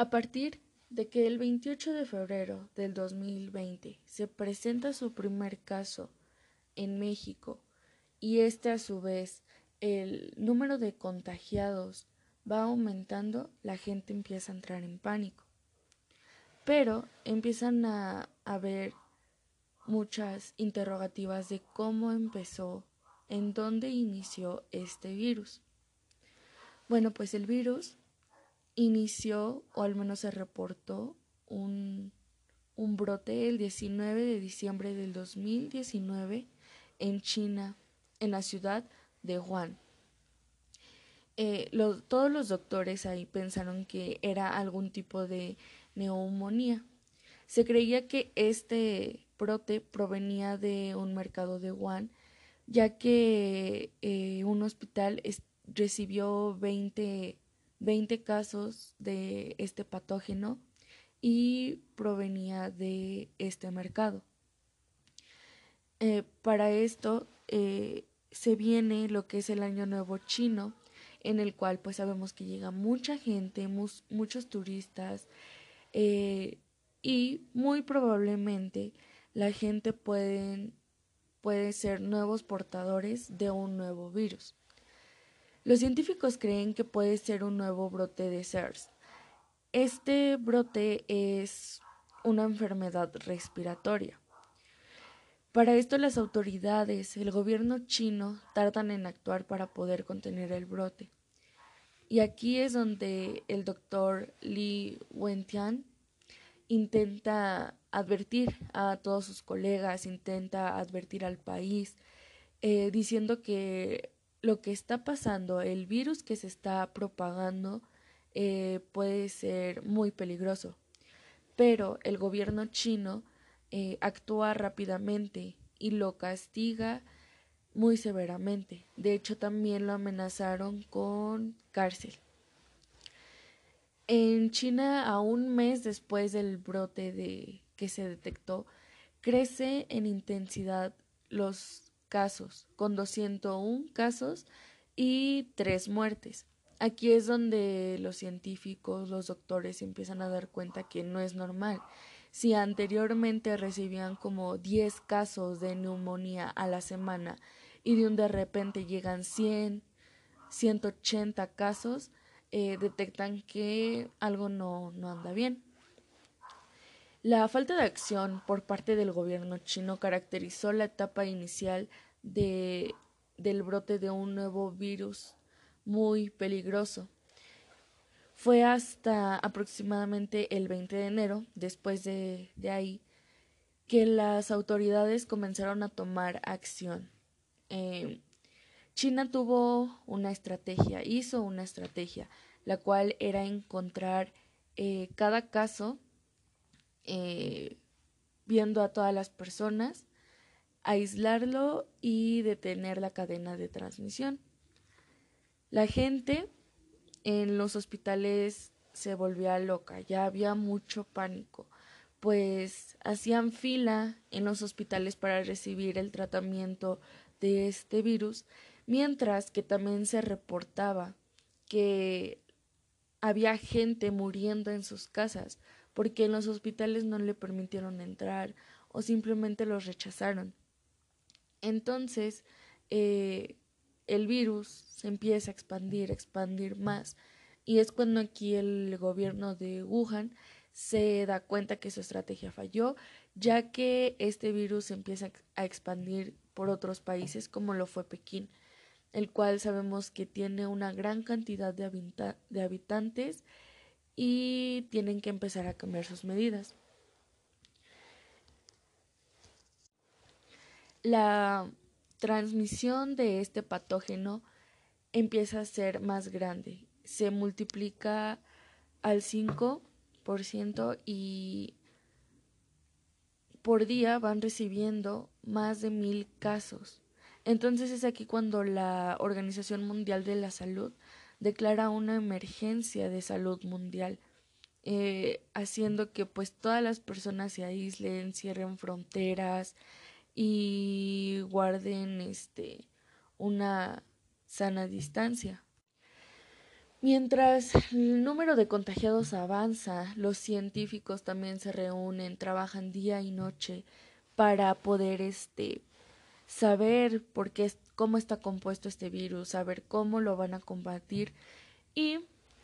A partir de que el 28 de febrero del 2020 se presenta su primer caso en México y este a su vez el número de contagiados va aumentando, la gente empieza a entrar en pánico. Pero empiezan a haber muchas interrogativas de cómo empezó, en dónde inició este virus. Bueno, pues el virus inició, o al menos se reportó, un, un brote el 19 de diciembre del 2019 en China, en la ciudad de Wuhan. Eh, todos los doctores ahí pensaron que era algún tipo de neumonía. Se creía que este brote provenía de un mercado de Wuhan, ya que eh, un hospital recibió 20, 20 casos de este patógeno y provenía de este mercado. Eh, para esto se viene lo que es el Año Nuevo chino, en el cual pues sabemos que llega mucha gente, muchos turistas eh, y muy probablemente la gente pueden, puede ser nuevos portadores de un nuevo virus. Los científicos creen que puede ser un nuevo brote de SARS. Este brote es una enfermedad respiratoria. Para esto las autoridades, el gobierno chino, tardan en actuar para poder contener el brote. Y aquí es donde el doctor Li Wentian intenta advertir a todos sus colegas, intenta advertir al país, eh, diciendo que lo que está pasando, el virus que se está propagando, eh, puede ser muy peligroso. Pero el gobierno chino eh, actúa rápidamente y lo castiga muy severamente. De hecho, también lo amenazaron con cárcel. En China, a un mes después del brote de que se detectó, crece en intensidad los casos, con 201 casos y tres muertes. Aquí es donde los científicos, los doctores empiezan a dar cuenta que no es normal si anteriormente recibían como 10 casos de neumonía a la semana y de un de repente llegan 100, 180 casos, eh, detectan que algo no, no anda bien. La falta de acción por parte del gobierno chino caracterizó la etapa inicial de, del brote de un nuevo virus muy peligroso fue hasta aproximadamente el 20 de enero, después de, ahí, que las autoridades comenzaron a tomar acción. Eh, China tuvo una estrategia, hizo una estrategia, la cual era encontrar eh, cada caso, eh, viendo a todas las personas, aislarlo y detener la cadena de transmisión. La gente en los hospitales se volvía loca, ya había mucho pánico, pues hacían fila en los hospitales para recibir el tratamiento de este virus, mientras que también se reportaba que había gente muriendo en sus casas porque en los hospitales no le permitieron entrar o simplemente los rechazaron. Entonces, eh, el virus se empieza a expandir, expandir más. Y es cuando aquí el gobierno de Wuhan se da cuenta que su estrategia falló, ya que este virus empieza a expandir por otros países como lo fue Pekín, el cual sabemos que tiene una gran cantidad de habitantes y tienen que empezar a cambiar sus medidas. La transmisión de este patógeno empieza a ser más grande, se multiplica al 5% y por día van recibiendo más de mil casos. Entonces es aquí cuando la Organización Mundial de la Salud declara una emergencia de salud mundial, eh, haciendo que pues todas las personas se aíslen, cierren fronteras, y guarden este una sana distancia. Mientras el número de contagiados avanza, los científicos también se reúnen, trabajan día y noche para poder este saber por qué cómo está compuesto este virus, saber cómo lo van a combatir y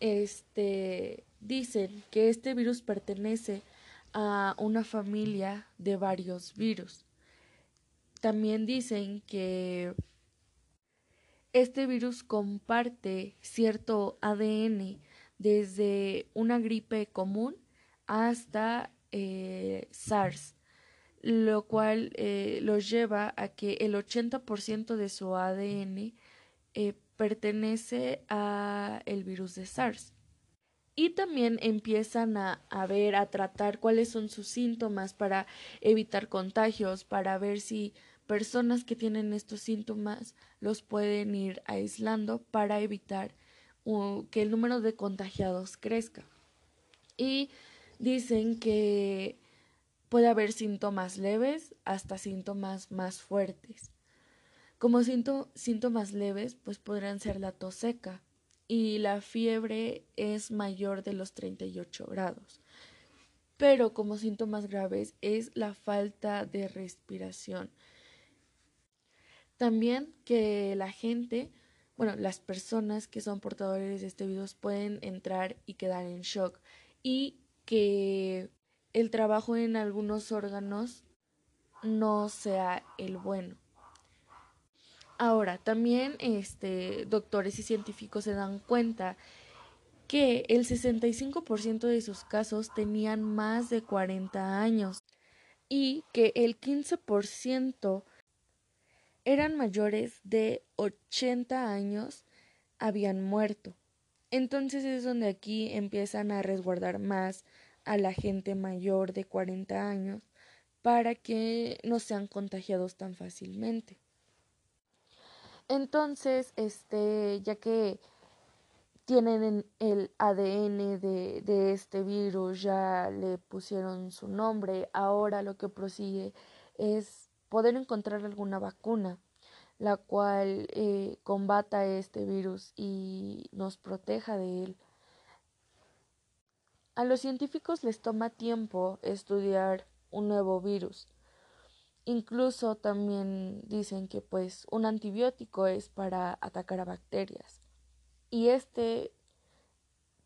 este dicen que este virus pertenece a una familia de varios virus. También dicen que este virus comparte cierto ADN desde una gripe común hasta eh, SARS, lo cual eh, los lleva a que el 80% de su ADN eh, pertenece a el virus de SARS. Y también empiezan a, a ver, a tratar cuáles son sus síntomas para evitar contagios, para ver si personas que tienen estos síntomas los pueden ir aislando para evitar que el número de contagiados crezca. Y dicen que puede haber síntomas leves hasta síntomas más fuertes. Como síntomas leves, pues podrían ser la tos seca y la fiebre es mayor de los 38 grados. Pero como síntomas graves es la falta de respiración también que la gente, bueno, las personas que son portadores de este virus pueden entrar y quedar en shock y que el trabajo en algunos órganos no sea el bueno. Ahora, también este, doctores y científicos se dan cuenta que el 65% de sus casos tenían más de 40 años y que el 15% eran mayores de 80 años, habían muerto. Entonces es donde aquí empiezan a resguardar más a la gente mayor de 40 años para que no sean contagiados tan fácilmente. Entonces, este, ya que tienen el ADN de, este virus, ya le pusieron su nombre, ahora lo que prosigue es poder encontrar alguna vacuna la cual eh, combata este virus y nos proteja de él. A los científicos les toma tiempo estudiar un nuevo virus. Incluso también dicen que pues un antibiótico es para atacar a bacterias. Y este,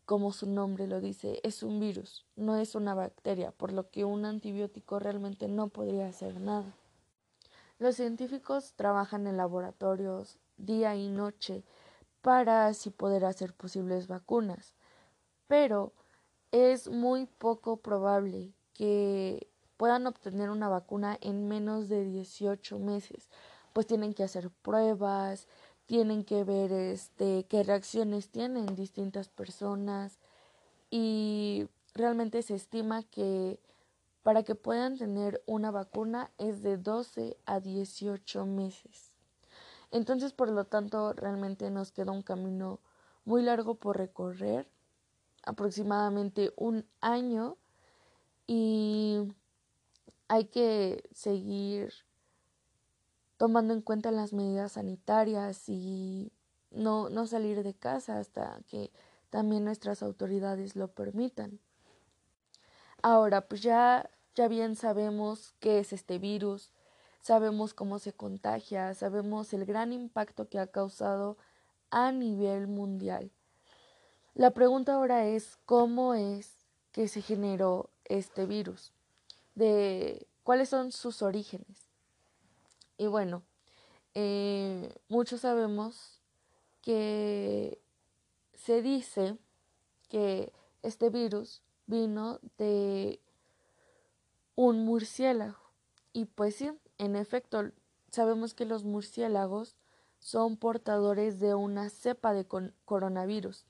como su nombre lo dice, es un virus, no es una bacteria, por lo que un antibiótico realmente no podría hacer nada. Los científicos trabajan en laboratorios día y noche para así poder hacer posibles vacunas, pero es muy poco probable que puedan obtener una vacuna en menos de 18 meses, pues tienen que hacer pruebas, tienen que ver este qué reacciones tienen distintas personas y realmente se estima que para que puedan tener una vacuna es de 12 a 18 meses. Entonces, por lo tanto, realmente nos queda un camino muy largo por recorrer, aproximadamente un año, y hay que seguir tomando en cuenta las medidas sanitarias y no, no salir de casa hasta que también nuestras autoridades lo permitan. Ahora, pues ya, ya bien sabemos qué es este virus, sabemos cómo se contagia, sabemos el gran impacto que ha causado a nivel mundial. La pregunta ahora es cómo es que se generó este virus, de cuáles son sus orígenes. Y bueno, eh, muchos sabemos que se dice que este virus vino de un murciélago. Y pues sí, en efecto, sabemos que los murciélagos son portadores de una cepa de coronavirus.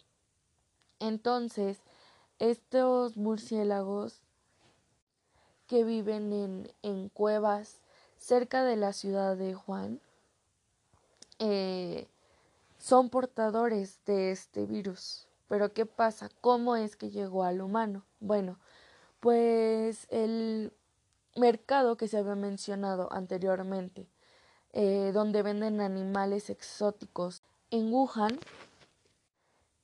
Entonces, estos murciélagos que viven en, en cuevas cerca de la ciudad de Juan eh, son portadores de este virus. Pero ¿qué pasa? ¿Cómo es que llegó al humano? Bueno, pues el mercado que se había mencionado anteriormente, eh, donde venden animales exóticos en Wuhan,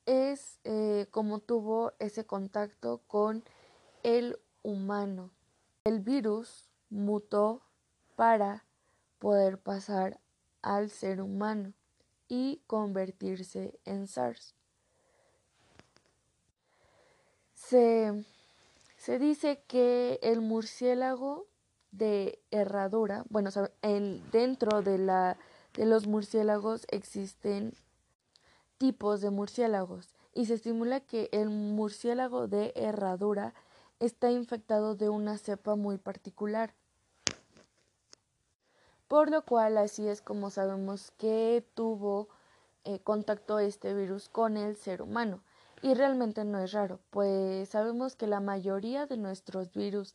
es eh, como tuvo ese contacto con el humano. El virus mutó para poder pasar al ser humano y convertirse en SARS. Se, se dice que el murciélago de herradura, bueno, dentro de, la, de los murciélagos existen tipos de murciélagos y se estimula que el murciélago de herradura está infectado de una cepa muy particular. Por lo cual así es como sabemos que tuvo eh, contacto este virus con el ser humano. Y realmente no es raro, pues sabemos que la mayoría de nuestros virus,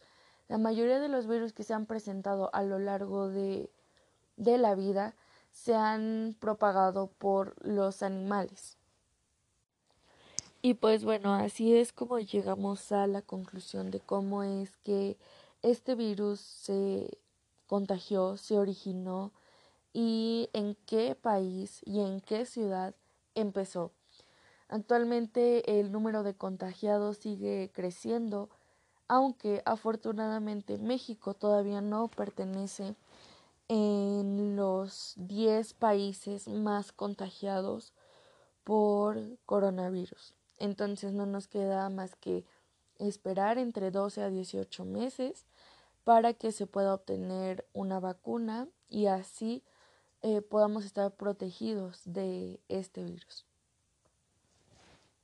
la mayoría de los virus que se han presentado a lo largo de, de la vida, se han propagado por los animales. Y pues bueno, así es como llegamos a la conclusión de cómo es que este virus se contagió, se originó y en qué país y en qué ciudad empezó. Actualmente el número de contagiados sigue creciendo, aunque afortunadamente México todavía no pertenece en los 10 países más contagiados por coronavirus. Entonces no nos queda más que esperar entre 12 a 18 meses para que se pueda obtener una vacuna y así eh, podamos estar protegidos de este virus.